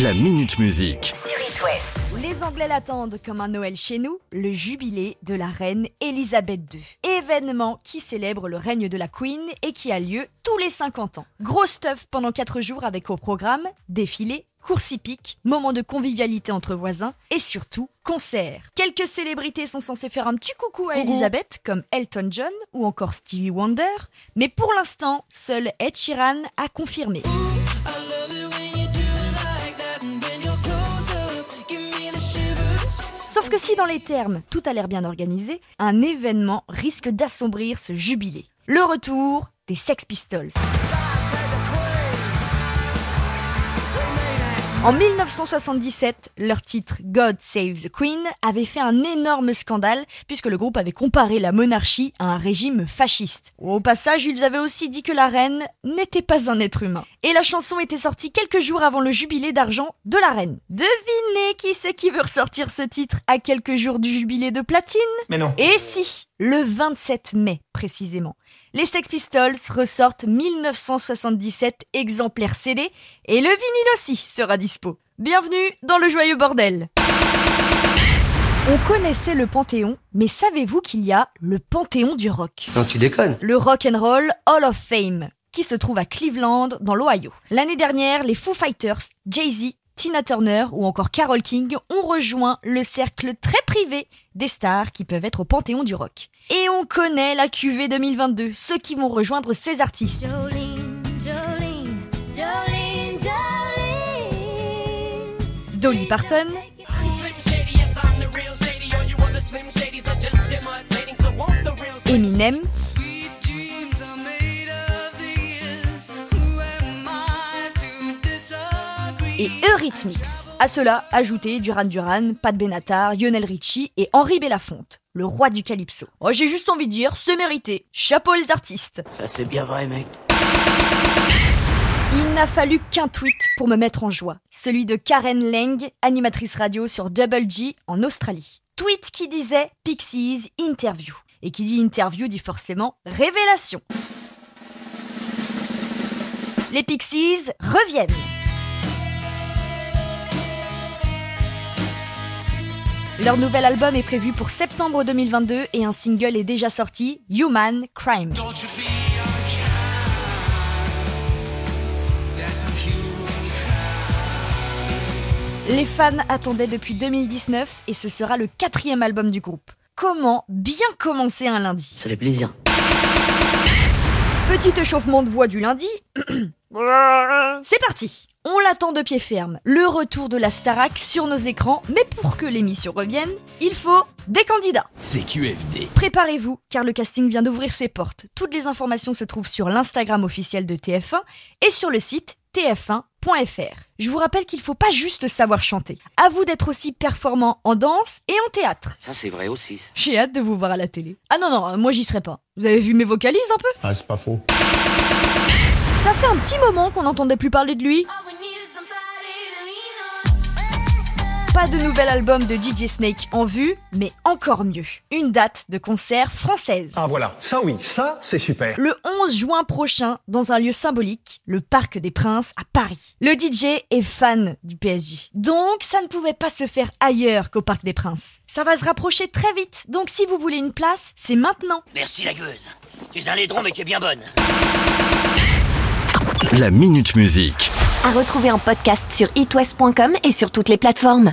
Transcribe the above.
La Minute Musique. sur It West. Les Anglais l'attendent comme un Noël chez nous, le jubilé de la reine Elisabeth II. Événement qui célèbre le règne de la Queen et qui a lieu tous les 50 ans. Gros stuff pendant 4 jours avec au programme défilé, course hippique, moments de convivialité entre voisins et surtout concert. Quelques célébrités sont censées faire un petit coucou à Elisabeth comme Elton John ou encore Stevie Wonder, mais pour l'instant, seul Ed Sheeran a confirmé. Que si dans les termes tout a l'air bien organisé, un événement risque d'assombrir ce jubilé. Le retour des Sex Pistols. En 1977, leur titre God Save the Queen avait fait un énorme scandale puisque le groupe avait comparé la monarchie à un régime fasciste. Au passage, ils avaient aussi dit que la reine n'était pas un être humain. Et la chanson était sortie quelques jours avant le jubilé d'argent de la reine. Devinez qui c'est qui veut ressortir ce titre à quelques jours du jubilé de platine? Mais non. et si, le 27 mai précisément, les Sex Pistols ressortent 1977 exemplaires CD et le vinyle aussi sera dispo. Bienvenue dans le joyeux bordel. On connaissait le Panthéon, mais savez-vous qu'il y a le Panthéon du rock? Non, tu déconnes. le Rock and Roll Hall of Fame, qui se trouve à Cleveland, dans l'Ohio. L'année dernière, les Foo Fighters, Jay-Z, Tina Turner ou encore Carole King ont rejoint le cercle très privé des stars qui peuvent être au Panthéon du rock. Et on connaît la QV 2022, ceux qui vont rejoindre ces artistes. Dolly Parton, Eminem, et Eurythmics. À cela, ajoutez Duran Duran, Pat Benatar, Lionel Richie et Henri Belafonte, le roi du calypso. Oh, j'ai juste envie de dire, c'est mérité. Chapeau les artistes. Ça, c'est bien vrai, mec. Il n'a fallu qu'un tweet pour me mettre en joie. Celui de Karen Lang, animatrice radio sur Double G en Australie. Tweet qui disait Pixies Interview. Et qui dit interview dit forcément révélation. Les Pixies reviennent. Leur nouvel album est prévu pour septembre 2022 et un single est déjà sorti, Human Crime. Les fans attendaient depuis 2019 et ce sera le quatrième album du groupe. Comment bien commencer un lundi? Ça fait plaisir. Petit échauffement de voix du lundi. C'est parti On l'attend de pied ferme. Le retour de la Starac sur nos écrans, mais pour que l'émission revienne, il faut des candidats. C'est QFD. Préparez-vous, car le casting vient d'ouvrir ses portes. Toutes les informations se trouvent sur l'Instagram officiel de TF1 et sur le site tf1.fr. Je vous rappelle qu'il faut pas juste savoir chanter. À vous d'être aussi performant en danse et en théâtre. Ça, c'est vrai aussi. J'ai hâte de vous voir à la télé. Ah non, non, moi j'y serai pas. Vous avez vu mes vocalises un peu? Ah, c'est pas faux. Ça fait un petit moment qu'on n'entendait plus parler de lui. Pas de nouvel album de DJ Snake en vue, mais encore mieux. Une date de concert française. Ah voilà, ça oui, ça c'est super. Le 11 juin prochain, dans un lieu symbolique, le Parc des Princes à Paris. Le DJ est fan du PSG. Donc, ça ne pouvait pas se faire ailleurs qu'au Parc des Princes. Ça va se rapprocher très vite, donc si vous voulez une place, c'est maintenant. Merci, la gueuse. Tu es un laidron, mais tu es bien bonne. La Minute Musique. À retrouver en podcast sur itwest.com et sur toutes les plateformes.